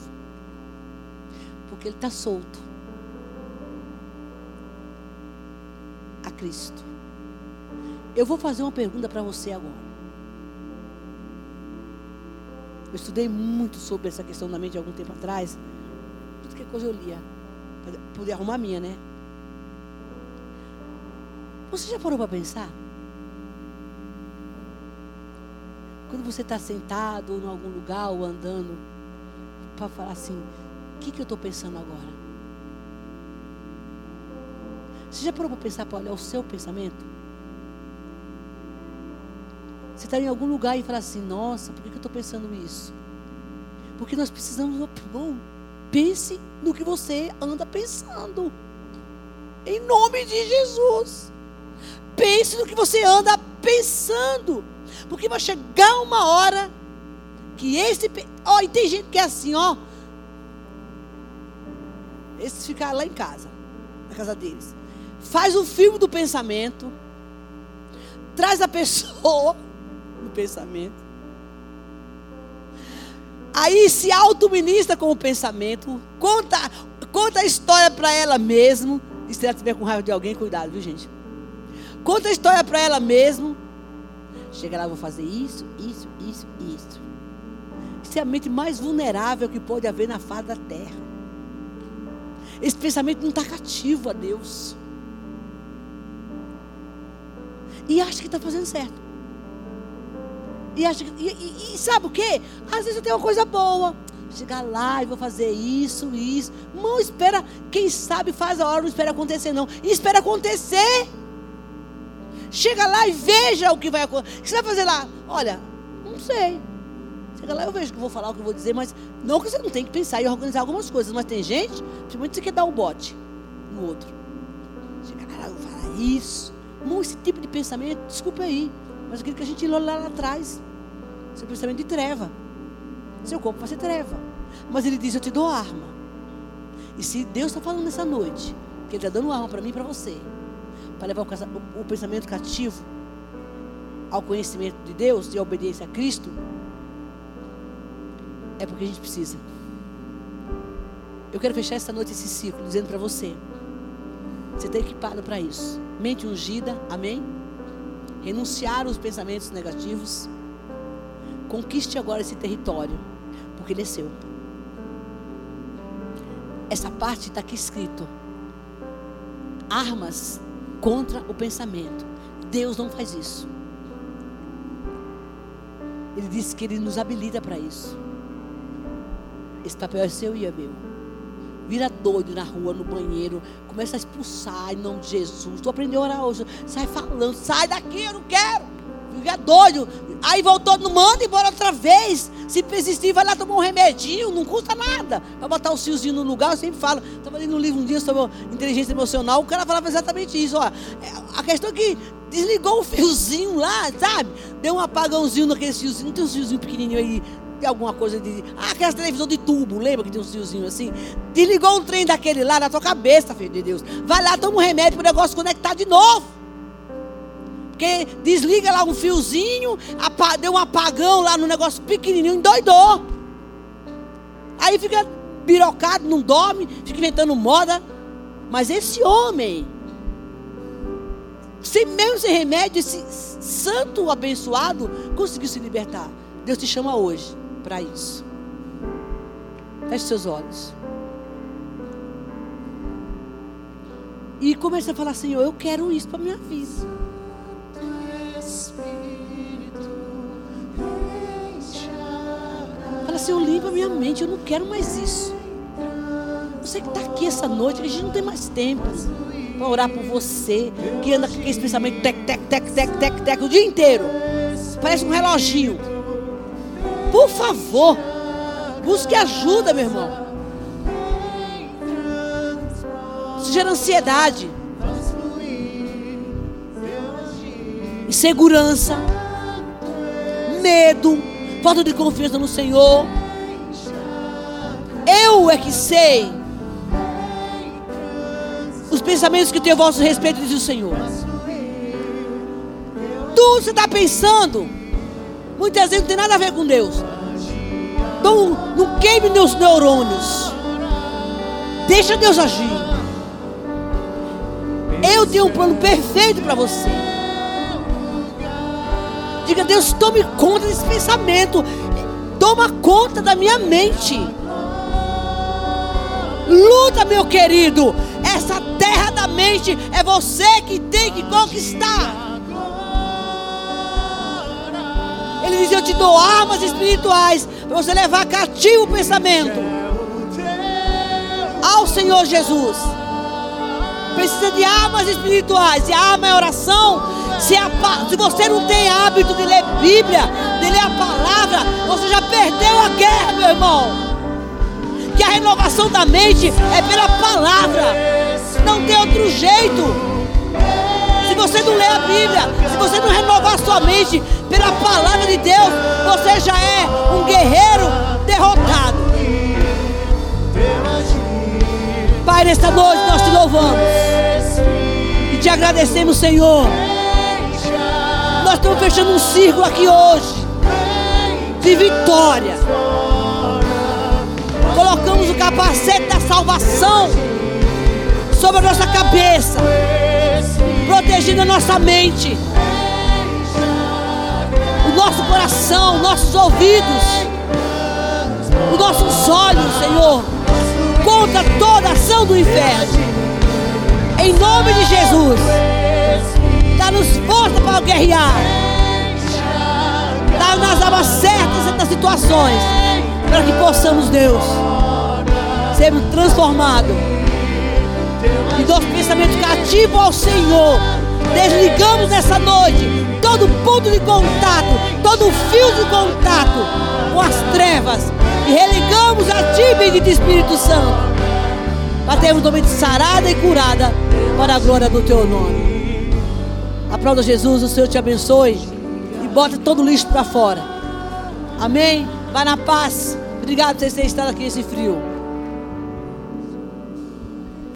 Porque ele está solto. A Cristo. Eu vou fazer uma pergunta para você agora. Eu estudei muito sobre essa questão da mente algum tempo atrás. Tudo que coisa eu lia. Poder arrumar a minha, né? Você já parou para pensar? Quando você está sentado ou em algum lugar ou andando, para falar assim: o que, que eu estou pensando agora? Você já parou para pensar para olhar o seu pensamento? Você está em algum lugar e fala assim: nossa, por que, que eu estou pensando isso? Porque nós precisamos, bom, pense no que você anda pensando. Em nome de Jesus. Pense no que você anda pensando. Porque vai chegar uma hora que esse. Ó, e tem gente que é assim, ó. Esses ficar lá em casa, na casa deles. Faz o filme do pensamento. Traz a pessoa no pensamento. Aí se auto-ministra com o pensamento. Conta, conta a história para ela mesmo. E se ela estiver com raiva de alguém, cuidado, viu gente? Conta a história para ela mesmo. Chega lá, vou fazer isso, isso, isso, isso. Isso é a mente mais vulnerável que pode haver na face da terra. Esse pensamento não está cativo a Deus. E acha que está fazendo certo. E, acha que, e, e, e sabe o que? Às vezes eu tenho uma coisa boa. Chegar lá e vou fazer isso, isso. Não espera, quem sabe faz a hora, não espera acontecer, não. E espera acontecer. Chega lá e veja o que vai acontecer. O que você vai fazer lá? Olha, não sei. Chega lá, eu vejo o que vou falar, o que vou dizer, mas não que você não tem que pensar e organizar algumas coisas. Mas tem gente, principalmente você quer dar um bote no outro. Chega lá, eu vou falar isso. Não, esse tipo de pensamento, desculpa aí, mas aquilo que a gente olha lá, lá atrás. Seu pensamento de treva. Seu corpo vai ser treva. Mas ele diz: Eu te dou arma. E se Deus está falando nessa noite, que Ele está dando arma para mim e para você, para levar o, pensamento cativo ao conhecimento de Deus e à obediência a Cristo, é porque a gente precisa. Eu quero fechar essa noite esse ciclo dizendo para você: você está equipado para isso. Mente ungida, amém? Renunciar os pensamentos negativos. Conquiste agora esse território, porque ele é seu. Essa parte está aqui escrito: armas contra o pensamento. Deus não faz isso. Ele disse que ele nos habilita para isso. Esse papel é seu e é meu. Vira doido na rua, no banheiro. Começa a expulsar em nome de Jesus. Tu aprendeu a orar hoje. Sai falando, sai daqui, eu não quero. Fica doido. Aí voltou, não manda embora outra vez. Se persistir, vai lá tomar um remedinho, não custa nada. Para botar o fiozinho no lugar, eu sempre falo. Estava lendo um livro um dia sobre inteligência emocional, o cara falava exatamente isso. Ó. É, a questão é que desligou o fiozinho lá, sabe? Deu um apagãozinho naquele fiozinho. Não tem um fiozinho pequenininho aí, alguma coisa de. Ah, aquela televisão de tubo, lembra que tem um fiozinho assim? Desligou um trem daquele lá na tua cabeça, filho de Deus. Vai lá, toma um remédio para o negócio conectar de novo. Porque desliga lá um fiozinho, deu um apagão lá no negócio pequenininho, endoidou. Aí fica birocado, não dorme, fica inventando moda. Mas esse homem, sem mesmo sem remédio, esse santo abençoado, conseguiu se libertar. Deus te chama hoje para isso. Feche seus olhos. E comece a falar, Senhor, eu quero isso para minha vida. Senhor, limpa minha mente, eu não quero mais isso. Você que está aqui essa noite, a gente não tem mais tempo para orar por você, que anda com esse pensamento tec, tec, tec, tec, tec, tec, o dia inteiro. Parece um reloginho. Por favor, busque ajuda, meu irmão. Isso gera ansiedade. Insegurança. Medo. Falta de confiança no Senhor. Eu é que sei os pensamentos que tenho a vosso respeito, diz o Senhor. Tudo você está pensando, muitas vezes não tem nada a ver com Deus. Não, não queime meus neurônios. Deixa Deus agir. Eu tenho um plano perfeito para você. Diga, Deus, tome conta desse pensamento. Toma conta da minha mente. Luta, meu querido. Essa terra da mente é você que tem que conquistar. Ele diz: Eu te dou armas espirituais para você levar cativo o pensamento ao Senhor Jesus. Precisa de armas espirituais. E a arma é oração. Se, a, se você não tem hábito de ler Bíblia, de ler a palavra, você já perdeu a guerra, meu irmão que a renovação da mente é pela palavra. Não tem outro jeito. Se você não lê a Bíblia, se você não renovar sua mente pela palavra de Deus, você já é um guerreiro derrotado. Pai, nesta noite nós te louvamos e te agradecemos, Senhor. Estamos fechando um círculo aqui hoje de vitória colocamos o capacete da salvação sobre a nossa cabeça, protegendo a nossa mente, o nosso coração, nossos ouvidos, os nossos olhos, Senhor, contra toda ação do inferno. Em nome de Jesus, dá-nos força para guerrear, dá-nos as armas certas nas situações, para que possamos, Deus sermos transformados. E nosso pensamento cativo ao Senhor. Desligamos nessa noite todo ponto de contato, todo fio de contato com as trevas. E religamos a Ti, bendito Espírito Santo. Para termos mente sarada e curada para a glória do Teu nome. Aplauda Jesus, o Senhor te abençoe. E bota todo o lixo para fora. Amém? Vai na paz. Obrigado por vocês terem estado aqui nesse frio.